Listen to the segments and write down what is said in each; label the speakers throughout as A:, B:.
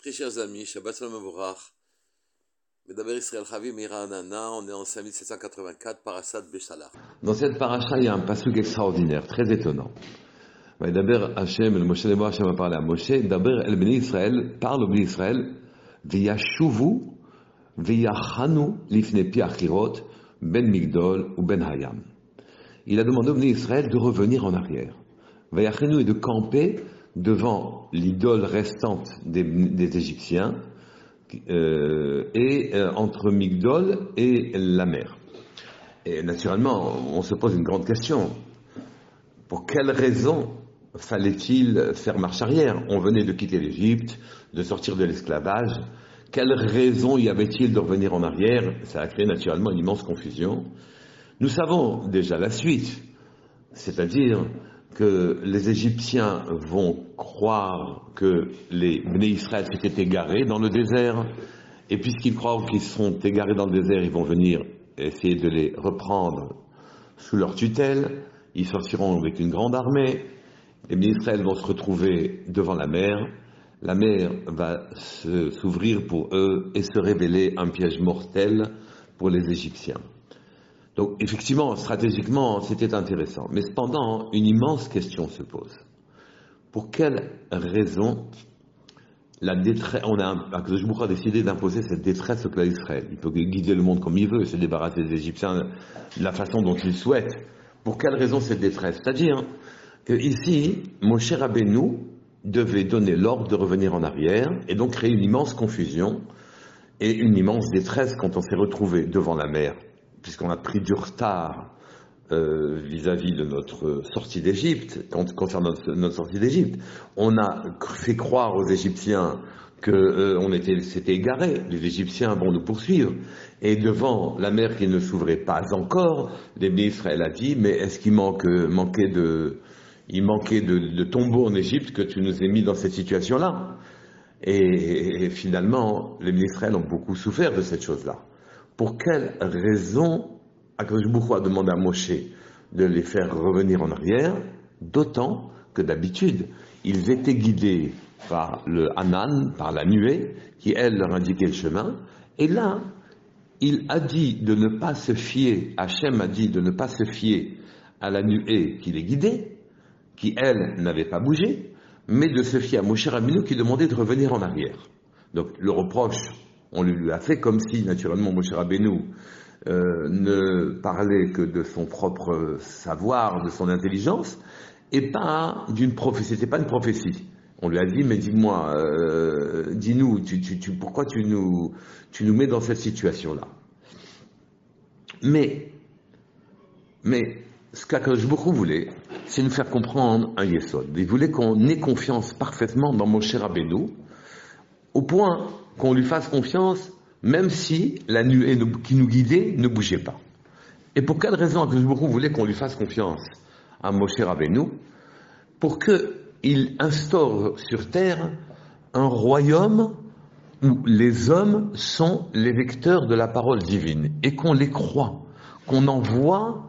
A: Très chers amis, Shabbat Shalom Avorach. Medaber Israël Chavi Nana, on est en 5784, Parashat Beshalach.
B: Dans cette paracha, il y a un pasuk extraordinaire, très étonnant. Medaber Hashem, le Moshe Lebo Hashem a parlé à Moshe, Daber El Bnei Israël, parle au Bnei Israël, V'yashuvu, v'yachanu lifne piachirot, ben Migdol ou ben Hayam. Il a demandé au Bnei Israël de revenir en arrière. V'yachanu est de camper devant l'idole restante des, Égyptiens euh, et euh, entre Migdol et la mer. Et naturellement, on se pose une grande question. Pour quelle raison fallait-il faire marche arrière? On venait de quitter l'Égypte, de sortir de l'esclavage. Quelle raison y avait-il de revenir en arrière? Ça a créé naturellement une immense confusion. Nous savons déjà la suite, c'est-à-dire que les Égyptiens vont croire que les Bnei Israël s'étaient égarés dans le désert, et puisqu'ils croient qu'ils sont égarés dans le désert, ils vont venir essayer de les reprendre sous leur tutelle, ils sortiront avec une grande armée, les Israël vont se retrouver devant la mer, la mer va s'ouvrir pour eux et se révéler un piège mortel pour les Égyptiens. Donc effectivement, stratégiquement, c'était intéressant. Mais cependant, une immense question se pose. Pour quelle raison la détresse, on a, a décidé d'imposer cette détresse au peuple d'Israël. Il peut guider le monde comme il veut, se débarrasser des Égyptiens de la façon dont il souhaite. Pour quelle raison cette détresse? C'est-à-dire que ici, Moshe Rabbeinu devait donner l'ordre de revenir en arrière et donc créer une immense confusion et une immense détresse quand on s'est retrouvé devant la mer puisqu'on a pris du retard euh, vis-à-vis de notre sortie d'Égypte, concernant notre sortie d'Égypte, on a fait croire aux Égyptiens que euh, était, s'était égaré. Les Égyptiens vont nous poursuivre. Et devant la mer qui ne s'ouvrait pas encore, l'Ébné Israël a dit, mais est-ce qu'il manque, manquait de, il manquait de, de en Égypte que tu nous aies mis dans cette situation-là? Et, et, finalement, les Israël ont beaucoup souffert de cette chose-là pour quelle raison Akadosh a demandé à Moshe de les faire revenir en arrière, d'autant que d'habitude, ils étaient guidés par le Hanan, par la nuée, qui elle leur indiquait le chemin, et là, il a dit de ne pas se fier, Hachem a dit de ne pas se fier à la nuée qui les guidait, qui elle n'avait pas bougé, mais de se fier à Moshe Rabbeinu qui demandait de revenir en arrière. Donc le reproche on lui a fait comme si, naturellement, Moshe Rabbeinu euh, ne parlait que de son propre savoir, de son intelligence, et pas d'une prophétie. C'était pas une prophétie. On lui a dit, mais dis-moi, euh, dis-nous, pourquoi tu nous, mets dans cette situation-là? Mais, mais, ce qu'Akadosh beaucoup voulait, c'est nous faire comprendre un yesod. Il voulait qu'on ait confiance parfaitement dans Moshe Rabbeinu, au point qu'on lui fasse confiance, même si la nuée qui nous guidait ne bougeait pas. Et pour quelle raison que vous voulait qu'on lui fasse confiance à Moshe Rabbeinu Pour qu'il instaure sur terre un royaume où les hommes sont les vecteurs de la parole divine et qu'on les croit, qu'on envoie,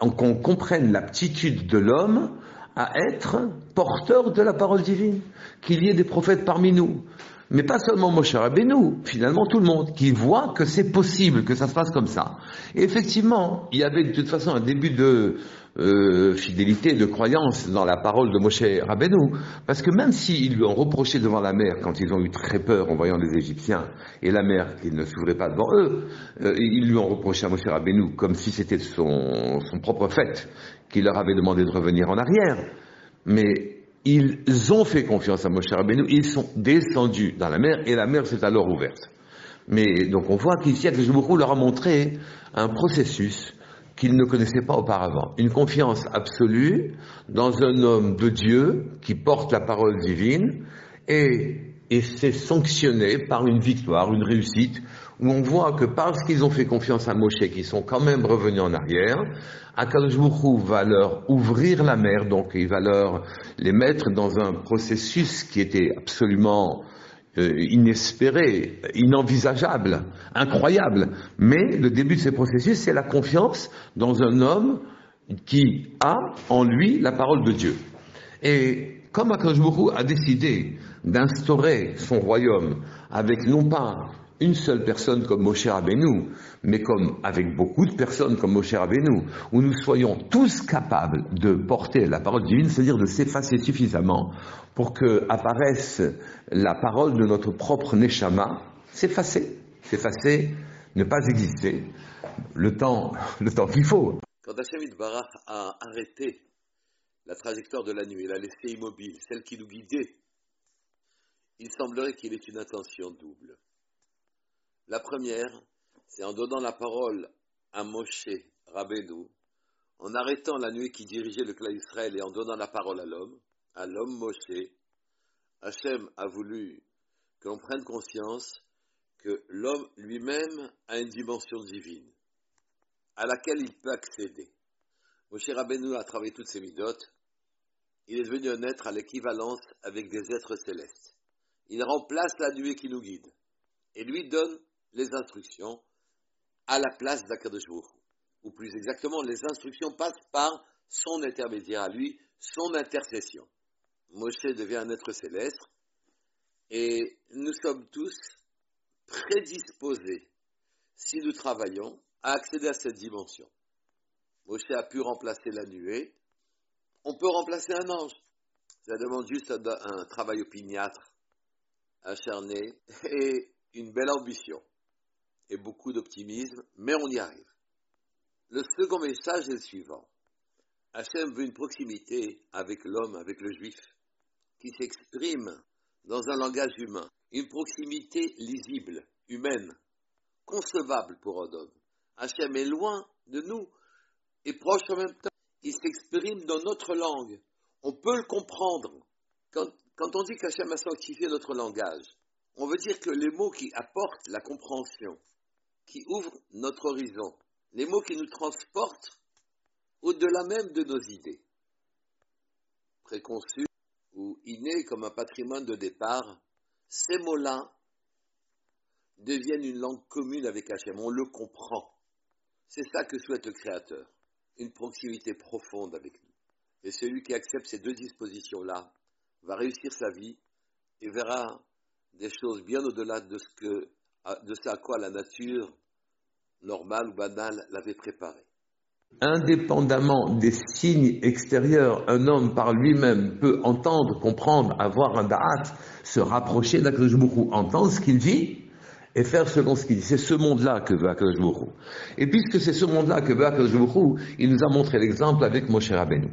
B: qu'on comprenne l'aptitude de l'homme à être porteur de la parole divine, qu'il y ait des prophètes parmi nous, mais pas seulement Moshe Rabbeinu, finalement tout le monde, qui voit que c'est possible que ça se passe comme ça. Et effectivement, il y avait de toute façon un début de euh, fidélité, de croyance dans la parole de Moshe Rabbeinu, parce que même s'ils lui ont reproché devant la mer, quand ils ont eu très peur en voyant les Égyptiens, et la mer qui ne s'ouvrait pas devant eux, euh, ils lui ont reproché à Moshe Rabbeinu, comme si c'était son, son propre fait, qu'il leur avait demandé de revenir en arrière. Mais ils ont fait confiance à Moshe Rabbeinu, ils sont descendus dans la mer et la mer s'est alors ouverte. Mais donc on voit qu'ici, beaucoup leur a montré un processus qu'ils ne connaissaient pas auparavant. Une confiance absolue dans un homme de Dieu qui porte la parole divine et, et c'est sanctionné par une victoire, une réussite, où on voit que parce qu'ils ont fait confiance à Moshe, qu'ils sont quand même revenus en arrière, Akadosh va leur ouvrir la mer, donc il va leur les mettre dans un processus qui était absolument euh, inespéré, inenvisageable, incroyable. Mais le début de ces processus, c'est la confiance dans un homme qui a en lui la parole de Dieu. Et comme Akadosh a décidé d'instaurer son royaume avec non pas une seule personne comme Moshe Rabbeinu, mais comme avec beaucoup de personnes comme Moshe Rabbeinu, où nous soyons tous capables de porter la parole divine, c'est-à-dire de s'effacer suffisamment pour que apparaisse la parole de notre propre Neshama, s'effacer, s'effacer, ne pas exister, le temps, le temps qu'il faut.
A: Quand Hachem Barach a arrêté la trajectoire de la nuit, il a laissé immobile, celle qui nous guidait, il semblerait qu'il ait une intention double. La première, c'est en donnant la parole à Moshe Rabbeinu, en arrêtant la nuit qui dirigeait le clan Israël et en donnant la parole à l'homme, à l'homme Moshe, Hachem a voulu que l'on prenne conscience que l'homme lui-même a une dimension divine à laquelle il peut accéder. Moshe Rabbeinu a travaillé toutes ses midotes. Il est devenu un être à l'équivalence avec des êtres célestes. Il remplace la nuée qui nous guide et lui donne les instructions à la place d'Akadosh Ou plus exactement, les instructions passent par son intermédiaire à lui, son intercession. Moshe devient un être céleste et nous sommes tous prédisposés, si nous travaillons, à accéder à cette dimension. Moshe a pu remplacer la nuée, on peut remplacer un ange. Ça demande juste un, travail opiniâtre, acharné et une belle ambition et beaucoup d'optimisme, mais on y arrive. Le second message est le suivant. Hachem veut une proximité avec l'homme, avec le juif, qui s'exprime dans un langage humain, une proximité lisible, humaine, concevable pour un homme. Hachem est loin de nous et proche en même temps. Il s'exprime dans notre langue. On peut le comprendre. Quand, quand on dit qu'Hachem a sanctifié notre langage, on veut dire que les mots qui apportent la compréhension, qui ouvrent notre horizon, les mots qui nous transportent au-delà même de nos idées, préconçus ou innés comme un patrimoine de départ, ces mots-là deviennent une langue commune avec Hachem, on le comprend. C'est ça que souhaite le Créateur, une proximité profonde avec nous. Et celui qui accepte ces deux dispositions-là va réussir sa vie et verra des choses bien au-delà de ce, que, de ce à quoi la nature normale ou banale l'avait préparé.
B: Indépendamment des signes extérieurs, un homme par lui-même peut entendre, comprendre, avoir un da'at, se rapprocher d'Akadosh entendre ce qu'il vit et faire selon ce qu'il dit. C'est ce monde-là que veut Akadosh Et puisque c'est ce monde-là que veut Akadosh il nous a montré l'exemple avec Moshe Rabbeinu.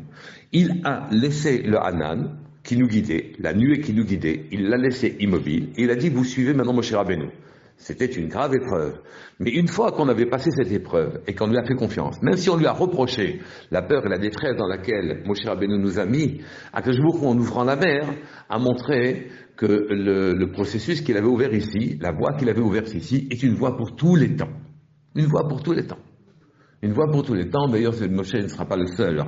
B: Il a laissé le Hanan, qui nous guidait, la nuée qui nous guidait, il l'a laissé immobile, et il a dit, vous suivez maintenant Moshe Rabbeinu. C'était une grave épreuve. Mais une fois qu'on avait passé cette épreuve et qu'on lui a fait confiance, même si on lui a reproché la peur et la détresse dans laquelle Moshe Rabbeinu nous a mis, à Kajbourg, en ouvrant la mer, a montré que le, le processus qu'il avait ouvert ici, la voie qu'il avait ouverte ici, est une voie pour tous les temps. Une voie pour tous les temps. Une voie pour tous les temps, d'ailleurs, Moshe ne sera pas le seul.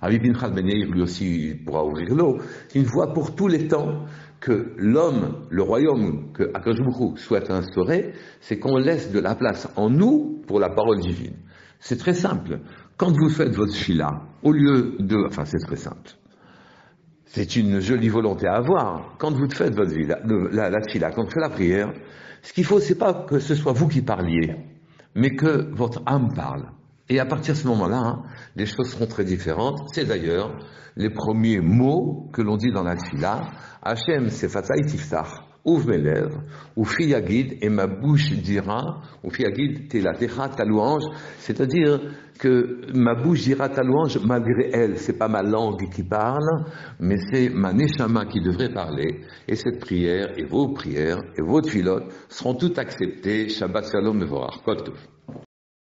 B: Rabbi Pinchas Ben lui aussi pourra ouvrir l'eau. Une voie pour tous les temps que l'homme, le royaume que Akashbuchu souhaite instaurer, c'est qu'on laisse de la place en nous pour la parole divine. C'est très simple. Quand vous faites votre fila, au lieu de... Enfin, c'est très simple. C'est une jolie volonté à avoir. Quand vous faites votre fila, la, la fila, quand vous faites la prière, ce qu'il faut, c'est pas que ce soit vous qui parliez mais que votre âme parle. Et à partir de ce moment-là, hein, les choses seront très différentes. C'est d'ailleurs les premiers mots que l'on dit dans la fila. Hachem sefatzai tiftach. Ouvre mes lèvres, ou fiyagid, et ma bouche dira, ou fiyagid telatecha ta louange, c'est-à-dire que ma bouche dira ta louange malgré elle. C'est pas ma langue qui parle, mais c'est ma neshama qui devrait parler. Et cette prière, et vos prières, et vos filotes seront toutes acceptées. Shabbat shalom mevorach.